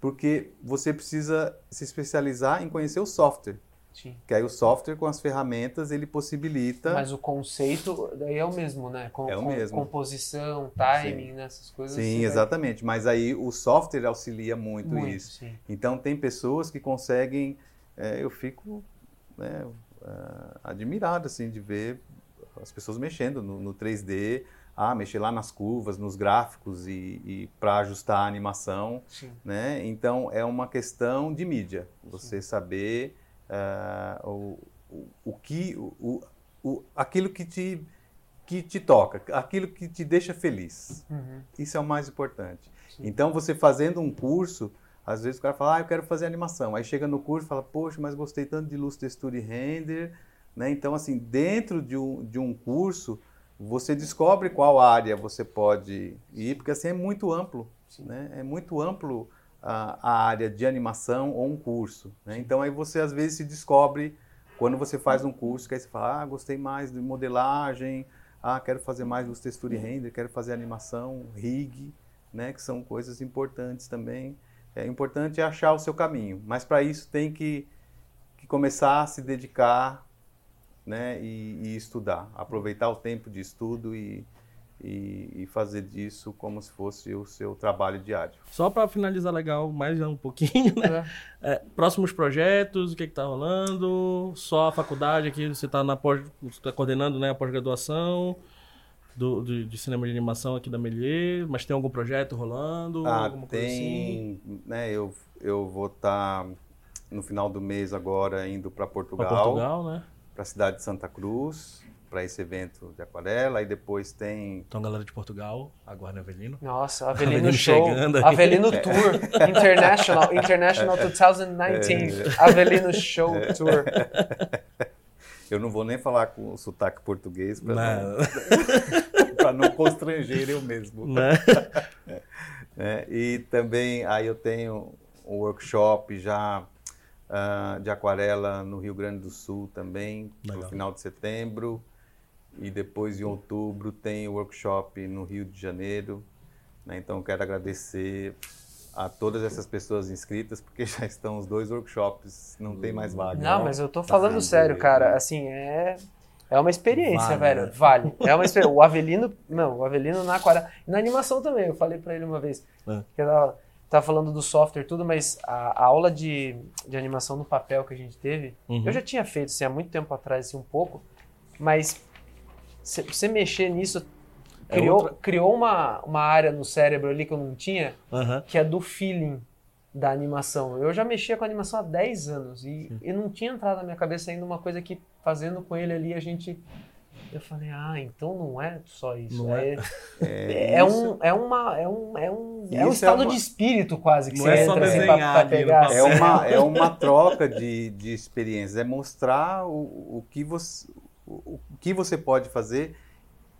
Porque você precisa se especializar em conhecer o software, Sim. que aí o software com as ferramentas ele possibilita Mas o conceito daí é o mesmo, né? Com, É o com- mesmo. Composição, timing, né? essas coisas. Sim, você vai- exatamente. Mas aí o software auxilia muito, Muito, isso. sim. Então tem pessoas que conseguem, é, eu fico né, é, admirado assim de ver as pessoas mexendo no, no 3D, ah, mexer lá nas curvas, nos gráficos e, e para ajustar a animação, sim. né? Então é uma questão de mídia, você saber ah, o, o, o que, o, o, aquilo que te que te toca, aquilo que te deixa feliz. Uhum. Isso é o mais importante. Sim. Então, você fazendo um curso, às vezes o cara fala, ah, eu quero fazer animação. Aí chega no curso e fala, poxa, mas gostei tanto de luz, textura e render. Né? Então, assim, dentro de um, de um curso, você descobre qual área você pode ir, porque assim é muito amplo. Sim. Né? É muito amplo a, a área de animação ou um curso. Né? Então, aí você às vezes se descobre quando você faz um curso, que aí você fala, ah, gostei mais de modelagem, ah, quero fazer mais luz, textura e render, quero fazer animação, rig, né, que são coisas importantes também. É importante achar o seu caminho, mas para isso tem que, que começar a se dedicar, né, e, e estudar, aproveitar o tempo de estudo e, e, e fazer disso como se fosse o seu trabalho diário. Só pra finalizar legal, mais um pouquinho, né? É. É, próximos projetos, o que que tá rolando? Só a faculdade aqui, você tá, na pós, tá coordenando né, a pós-graduação do, de, de cinema de animação aqui da Melier, mas tem algum projeto rolando? Ah, alguma coisa assim? tem, né, eu, eu vou estar no final do mês agora indo para Pra Portugal, Portugal, né? Para a cidade de Santa Cruz, para esse evento de aquarela, e depois tem Então, galera de Portugal, aguarda Avelino. Nossa, Avelino, Avelino Show. chegando aí. Avelino Tour International, International 2019. Avelino Show Tour. Eu não vou nem falar com o sotaque português para Não. não, pra não constranger eu mesmo. Né? né? E também aí eu tenho um workshop já ah, de aquarela no Rio Grande do Sul também, Legal. no final de setembro. E depois em outubro tem o workshop no Rio de Janeiro. né? Então quero agradecer a todas essas pessoas inscritas, porque já estão os dois workshops, não tem mais vaga. Não, mas eu tô falando Tá sério, cara. Assim, é. É uma experiência, Vale, velho. né? Vale. É uma experiência. O Avelino, não, o Avelino na aquarela. Na animação também, eu falei pra ele uma vez. É. Que eu tava, tava falando do software e tudo, mas a, a aula de, de animação no papel que a gente teve, Uhum. eu já tinha feito assim, há muito tempo atrás, assim, um pouco, mas você mexer nisso É criou, outra- criou uma, uma área no cérebro ali que eu não tinha, Aham. que é do feeling da animação. Eu já mexia com animação há 10 anos e, e não tinha entrado na minha cabeça ainda uma coisa que fazendo com ele ali a gente eu falei, ah, então não é só isso. Não é, É, é, isso- um, é uma é um, é um, é um é estado uma- de espírito quase que Não você é só entra assim, pra, pra pegar. papel. É uma, é uma troca de, de experiências, é mostrar o, o, que você, o, o que você pode fazer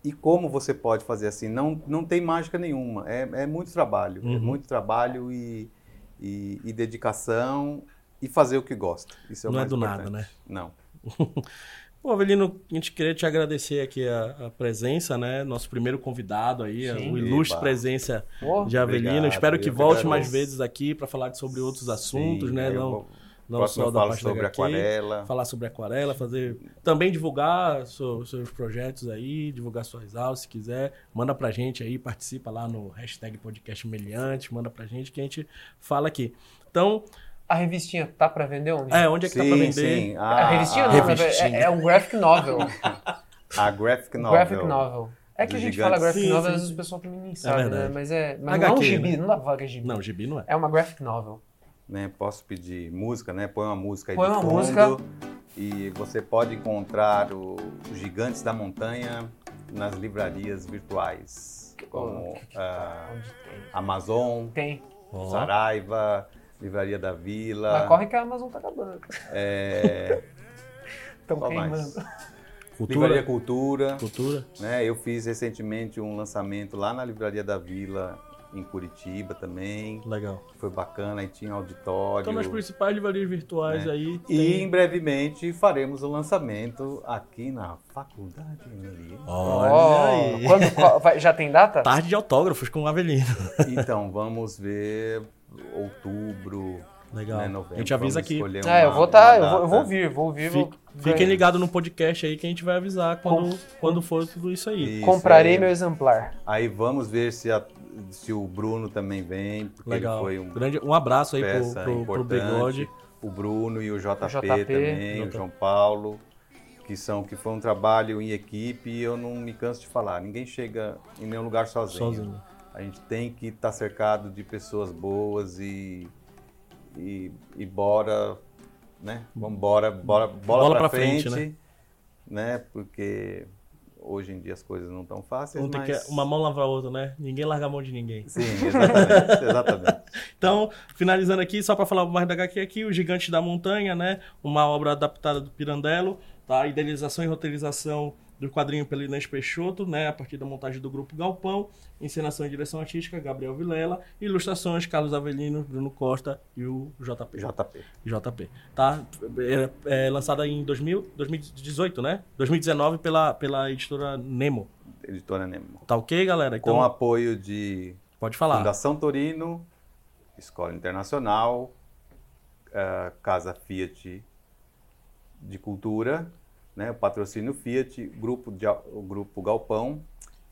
e como você pode fazer assim? Não, não tem mágica nenhuma. É, é muito trabalho. É Uhum. muito trabalho e, e, e dedicação e fazer o que gosta. Isso é o Não é mais do importante. nada, né? Não. Bom, Avelino, a gente queria te agradecer aqui a, a presença, né? Nosso primeiro convidado aí, Sim. o ilustre Eba. presença de Avelino. Obrigado, Espero que volte mais agradeço. vezes aqui para falar sobre outros assuntos, Sim, né? Não, não só da parte sobre da HQ, aquarela. falar sobre aquarela, fazer também divulgar so- seus projetos aí, divulgar suas aulas, se quiser, manda pra gente aí, participa lá no hashtag podcast Meliante, manda pra gente que a gente fala aqui. Então, A revistinha tá pra vender onde? é, onde é que tá pra Sim, vender? sim. A A, revistinha a, não, na revistinha. verdade, é, é um graphic novel. a graphic novel. graphic novel. É que a gente gigante. fala graphic Sim, novel, sim, às vezes o pessoal também nem sabe, né? verdade. Mas é. Mas não é um HQ, gibi, né? não dá pra falar que é gibi. Não, gibi não é. É uma graphic novel. né? Posso pedir música, né? Põe uma música aí Põe de uma fundo. música. E você pode encontrar o, os Gigantes da Montanha nas livrarias virtuais, como ah, tem? Amazon, Tem. Saraiva, Livraria da Vila. Mas corre que a Amazon tá acabando. é, Estão Qual mais? queimando. Livraria cultura, Cultura. cultura. Né? Eu fiz recentemente um lançamento lá na Livraria da Vila, em Curitiba também. Legal. Foi bacana, aí tinha auditório. Então, nas principais livrarias virtuais né? aí. E tem- em brevemente faremos o lançamento aqui na Faculdade Melier. Olha Ó, aí. quando- já tem data? Tarde de autógrafos com o Avelino. Então vamos ver outubro, Legal. né, novembro. a gente avisa aqui. É, eu vou tá, uma eu vou, eu vou vir, vou vir. Fique- vou- Fiquem ligados no podcast aí que a gente vai avisar quando, quando for tudo isso aí. Isso, Comprarei é. meu exemplar. Aí vamos ver se, a- se o Bruno também vem, porque Legal. ele foi um Grande, um abraço aí pro, pro, pro. Bigode. O Bruno e o JP, JP, também, o J- João Paulo, que são que foi um trabalho em equipe e eu não me canso de falar. Ninguém chega em nenhum lugar sozinho. Sozinho. A gente tem que estar cercado de pessoas boas e e, e bora, né? Vamos bora, bora, bola, Bola pra, pra frente, frente, né? Porque hoje em dia as coisas não estão fáceis, Um tem mas... que, uma mão lava a outra, né? Ninguém larga a mão de ninguém. Sim, exatamente, exatamente. Então, finalizando aqui, só para falar mais da HQ aqui, O Gigante da Montanha, né? Uma obra adaptada do Pirandello, tá? Idealização e roteirização do quadrinho pelo Inês Peixoto, né? A partir da montagem do grupo Galpão, encenação e direção artística, Gabriel Vilela, ilustrações, Carlos Avelino, Bruno Costa e o JP. JP. JP. Tá? É, é lançada em 2000, 2018, né? 2019 pela, pela editora Nemo. Editora Nemo. Tá ok, galera? Então, Com apoio de pode falar. Fundação Torino, Escola Internacional, eh, Casa Fiat de Cultura, né, patrocínio Fiat, grupo de, o grupo Galpão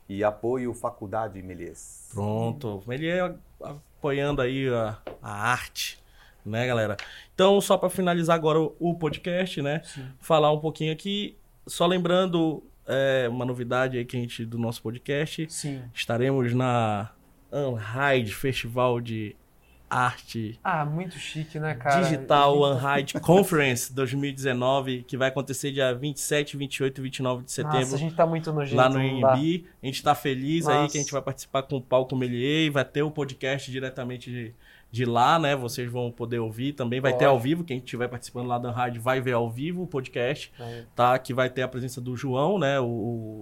e apoio Faculdade Melies. Pronto. Ele é apoiando aí a, a arte, né, galera? Então, só para finalizar agora o, o podcast, né? Falar um pouquinho aqui, só lembrando é, uma novidade aí que a gente do nosso podcast, Sim. estaremos na Unhide Festival de Arte Ah, muito chique, né, cara? Digital Unhide Conference 2019, que vai acontecer dia 27, 28 e 29 de setembro. Nossa, a gente tá muito nojento. lá no. INB. A gente tá feliz aí Nossa. que a gente vai participar com o Palco Melier e vai ter o podcast diretamente de, de lá, né? Vocês vão poder ouvir também. Vai ter ao vivo, quem estiver participando lá da rádio vai ver ao vivo o podcast, É. tá? Que vai ter a presença do João, né? O,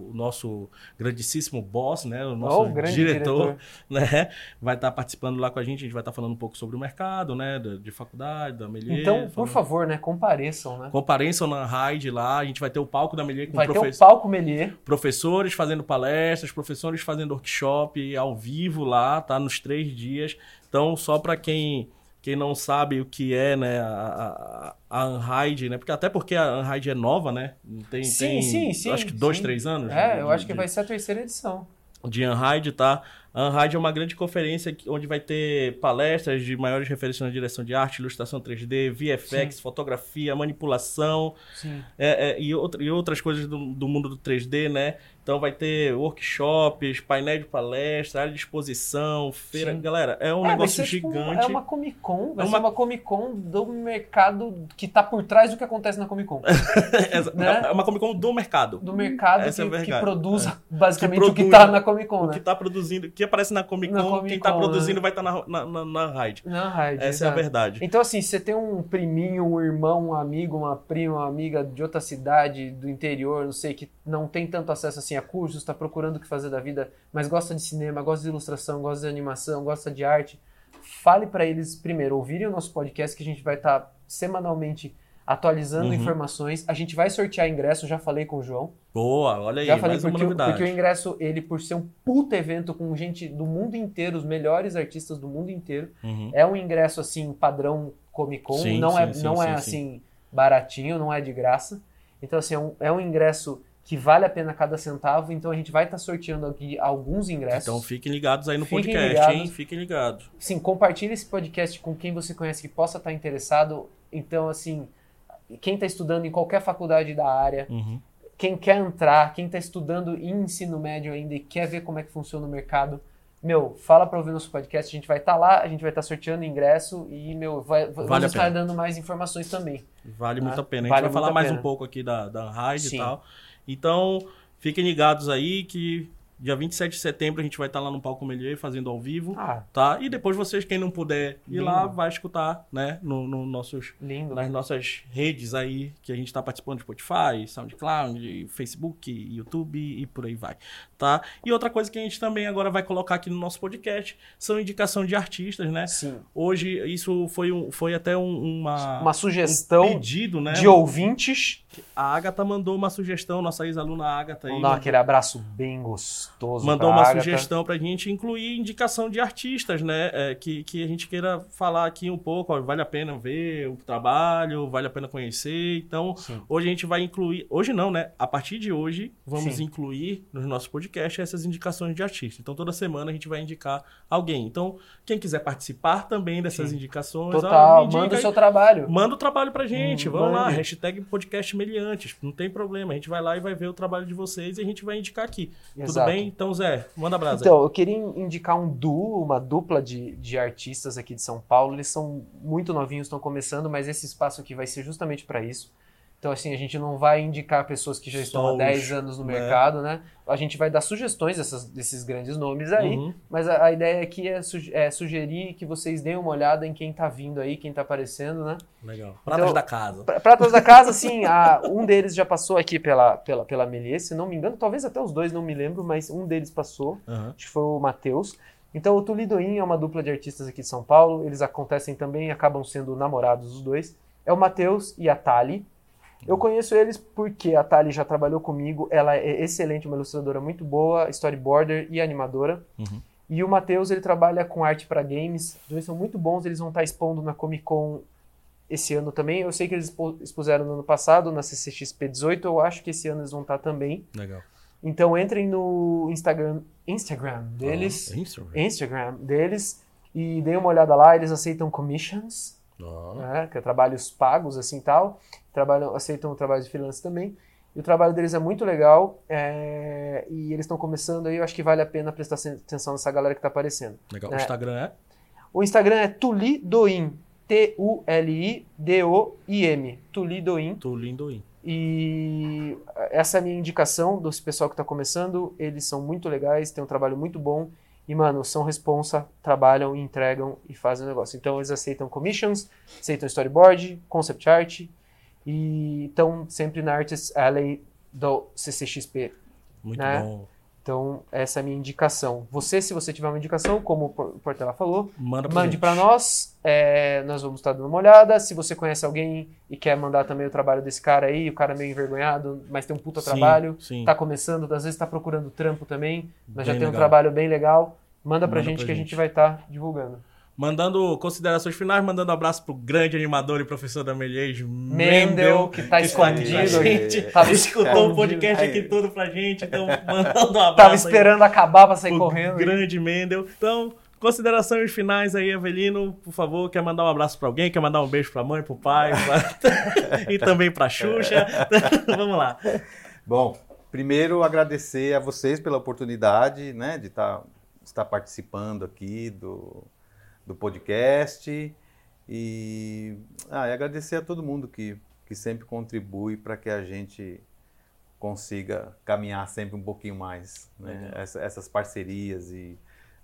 o nosso grandíssimo boss, né? O nosso Ó, o grande diretor, né? Vai estar participando lá com a gente. A gente vai estar falando um pouco sobre o mercado, né? De, de faculdade, da Melier. Então, por falando- favor, né, compareçam, né? Compareçam na Raid lá, a gente vai ter o palco da Melier com Vai ter professores o palco Melier. professores fazendo palestras, professores fazendo workshop ao vivo lá, tá? Nos três dias. Então, só para quem, quem não sabe o que é, né, a, a, a Unhide, né? Porque, até porque a Unhide é nova, né? Tem, Sim, tem, sim, sim, Acho que dois, sim. três anos. É, de- eu acho que de- vai ser a terceira edição. de Unhide, tá? A Unhide é uma grande conferência onde vai ter palestras de maiores referências na direção de arte, ilustração 3D, VFX, fotografia, manipulação, Sim. é, é, e, outra- e outras coisas do, do mundo do 3D, né? Então vai ter workshops, painel de palestra, área de exposição, feira. Sim. Galera, é um É, negócio ser, tipo, gigante. é uma Comic Con, vai É ser uma- uma Comic Con do mercado que tá por trás do que acontece na Comic Con. Né? É uma Comic Con do mercado. Do mercado Essa é que, que verdade. produz basicamente Que o que produz tá na Comic Con, O né? que tá produzindo, que aparece na Comic Na Con, Comic quem tá Con, produzindo né? vai estar na, na, na, na raid. Na rádio. Essa é a verdade. Então, assim, você tem um priminho, um irmão, um amigo, uma prima, uma amiga de outra cidade, do interior, não sei, que não tem tanto acesso assim a cursos, está procurando o que fazer da vida, mas gosta de cinema, gosta de ilustração, gosta de animação, gosta de arte, fale para eles primeiro ouvirem o nosso podcast, que a gente vai estar semanalmente atualizando Uhum. informações. A gente vai sortear ingresso, já falei com o João. Boa, olha aí, Já falei mais uma porque, o- novidade. porque o ingresso, ele, por ser um puto evento com gente do mundo inteiro, os melhores artistas do mundo inteiro, Uhum. é um ingresso assim, padrão Comic Con, Sim, não sim, é, sim, não é sim. assim baratinho, não é de graça. Então, assim, é um, é um ingresso que vale a pena cada centavo, então a gente vai estar sorteando aqui alguns ingressos. Então fiquem ligados aí no Fiquem podcast, ligados. hein? Fiquem ligados. Sim, compartilhe esse podcast com quem você conhece que possa estar interessado. Então, assim, quem está estudando em qualquer faculdade da área, Uhum. quem quer entrar, quem está estudando em ensino médio ainda e quer ver como é que funciona o mercado, meu, fala para ouvir nosso podcast, a gente vai estar lá, a gente vai estar sorteando ingresso e, meu, vai, vamos a estar dando mais informações também. Vale Ah, muito a pena. A gente vale vai falar mais pena. um pouco aqui da, da Sim. e tal. Então, fiquem ligados aí que dia 27 de setembro a gente vai estar lá no Palco Melier fazendo ao vivo, Ah, tá? E depois vocês, quem não puder ir Lindo. lá, vai escutar, né? No, no nossos, lindo. nas nossas redes aí, que a gente tá participando de Spotify, SoundCloud, Facebook, YouTube e por aí vai, tá? E outra coisa que a gente também agora vai colocar aqui no nosso podcast são indicação de artistas, né? Sim. Hoje, isso foi, um, foi até um- uma, Uma um sugestão pedido, né? de ouvintes. A Agatha mandou uma sugestão, nossa ex-aluna Agatha aí. Dar aquele abraço bem gostoso. Mandou uma Agatha. sugestão pra gente incluir indicação de artistas, né? É, que, que a gente queira falar aqui um pouco, ó, vale a pena ver o trabalho, vale a pena conhecer. Então, Sim. hoje a gente vai incluir. Hoje não, né? A partir de hoje, vamos Sim. incluir nos nossos podcasts essas indicações de artistas. Então, toda semana a gente vai indicar alguém. Então, quem quiser participar também dessas Sim. indicações, ó, Total, indica manda o seu trabalho. Manda o trabalho pra gente, Hum, vamos lá, hashtag podcast meliantes, não tem problema, a gente vai lá e vai ver o trabalho de vocês e a gente vai indicar aqui. Tudo Exato. bem? Então, Zé, manda abraço. Então, eu queria indicar um duo, uma dupla de, de artistas aqui de São Paulo. Eles são muito novinhos, estão começando, mas esse espaço aqui vai ser justamente para isso. Então, assim, a gente não vai indicar pessoas que já estão há os, 10 anos no né? mercado, né? A gente vai dar sugestões dessas- desses grandes nomes aí, Uhum, mas a, a ideia aqui é, suge- é sugerir que vocês deem uma olhada em quem tá vindo aí, quem tá aparecendo, né? legal. Pratas Então- da casa. Pra- Pratas da casa, sim, a- um deles já passou aqui pela, pela, pela Melier, se não me engano, talvez até os dois, não me lembro, mas um deles passou Aham. acho que foi o Matheus. Então, o Tulidoim é uma dupla de artistas aqui de São Paulo. Eles acontecem também, acabam sendo namorados os dois. É o Matheus e a Tali. Eu conheço eles porque a Tali já trabalhou comigo. Ela é excelente, uma ilustradora muito boa, storyboarder e animadora. Uhum. E o Matheus, ele trabalha com arte para games. Os dois são muito bons, eles vão estar expondo na Comic Con esse ano também. Eu sei que eles expuseram no ano passado, na CCXP 18. Eu acho que esse ano eles vão estar também. Legal. Então entrem no Instagram, Instagram deles, Ah, Instagram. Instagram deles e deem uma olhada lá. Eles aceitam commissions, Né, que é trabalhos pagos assim tal. Trabalham, aceitam o trabalho de freelance também. E o trabalho deles é muito legal é, e eles estão começando aí. Eu acho que vale a pena prestar atenção nessa galera que está aparecendo. legal. É. O Instagram é? O Instagram é Tulidoim, T-U-L-I-D-O-I-M, Tulidoim. Aí. E essa é a minha indicação desse pessoal que está começando. Eles são muito legais, têm um trabalho muito bom. E, mano, são responsa, trabalham, entregam e fazem o negócio. Então, eles aceitam commissions, aceitam storyboard, concept art. E estão sempre na Artist Alley do CCXP. Muito Né? bom. Então, essa é a minha indicação. Você, se você tiver uma indicação, como o Por- Portela falou, Manda pra Mande gente. para nós, é, nós vamos estar dando uma olhada. Se você conhece alguém e quer mandar também o trabalho desse cara aí, o cara é meio envergonhado, mas tem um puta Sim, trabalho, Sim. tá começando, às vezes tá procurando trampo também, mas já Bem tem um legal. trabalho bem legal. Manda pra Manda gente pra que a gente. gente vai estar divulgando. Mandando considerações finais, mandando um abraço pro grande animador e professor da Melies, Mendel, que tá que está aqui escondido. a gente. Tava escutou o podcast Aí. aqui tudo pra gente, então mandando um abraço Tava aí esperando acabar pra sair correndo. grande Mendel. Então, considerações finais aí, Avelino, por favor, quer mandar um abraço pra alguém, quer mandar um beijo pra mãe, pro pai, pra- e também pra Xuxa. Vamos lá. Bom, primeiro agradecer a vocês pela oportunidade, né, de tá, estar participando aqui do, do podcast e, ah, e agradecer a todo mundo que, que sempre contribui para que a gente consiga caminhar sempre um pouquinho mais, né. Essa- essas parcerias e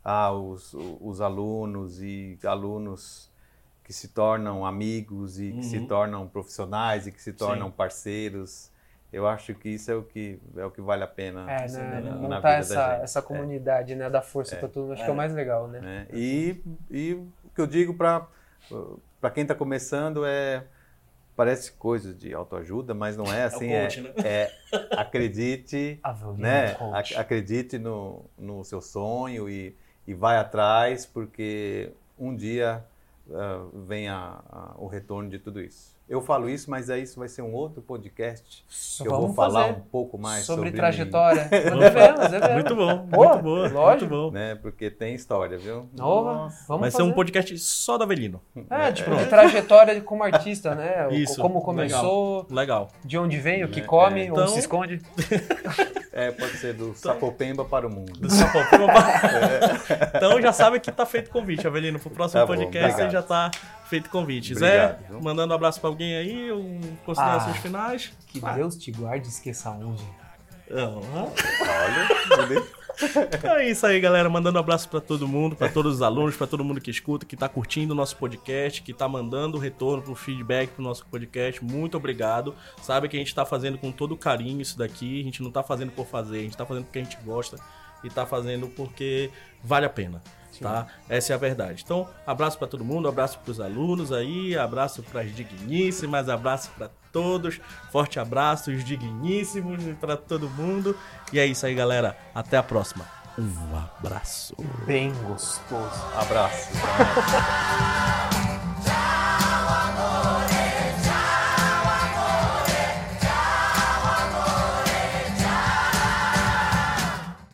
ah, os, os alunos e alunos que se tornam amigos e que se Uhum. tornam profissionais e que se tornam Sim. parceiros. Eu acho que isso é o que é o que vale a pena. É, assim, né? na- na Montar da essa, gente. essa comunidade, né? Dar força pra todo mundo. Acho que é o mais legal, né? né? E, e o que eu digo para para quem está começando é parece coisa de autoajuda, mas não é assim. coach, né? é, acredite, né? Coach. Ac- Acredite no, no seu sonho e, e vai atrás, porque um dia ah, vem a- a- o retorno de tudo isso. Eu falo isso, mas aí isso vai ser um outro podcast. que eu vou falar um pouco mais sobre, sobre, trajetória. Devemos, devemos. Muito bom, Pô, muito boa, lógico. muito bom. Né? Porque tem história, viu? Nova, vamos Vai ser um podcast só do Avelino. É, tipo, de trajetória como artista, né? Isso, Como começou, Legal. de onde vem, o que É, come, é. onde Então- se esconde. É, pode ser do Sapopemba para o mundo. Do Sapopemba pra- então já sabe que tá feito convite, Avelino. Pro próximo Tá bom, podcast obrigado. já tá feito convite. Obrigado, Zé, viu? mandando um abraço pra alguém aí, um, considerações Ah. finais. Que Deus te guarde e esqueça onde. Aham. Olha, beleza? Então é isso aí, galera. Mandando um abraço pra todo mundo, pra todos os alunos, pra todo mundo que escuta, que tá curtindo o nosso podcast, que tá mandando retorno pro feedback pro nosso podcast. Muito obrigado. Sabe que a gente tá fazendo com todo carinho isso daqui. A gente não tá fazendo por fazer, a gente tá fazendo porque a gente gosta e tá fazendo porque vale a pena. Tá? Essa é a verdade. Então, abraço pra todo mundo, abraço pros alunos aí, abraço pras digníssimas, abraço pra todos, forte abraço, os digníssimos pra todo mundo. E é isso aí, galera. Até a próxima. Um abraço. Bem gostoso. Abraço.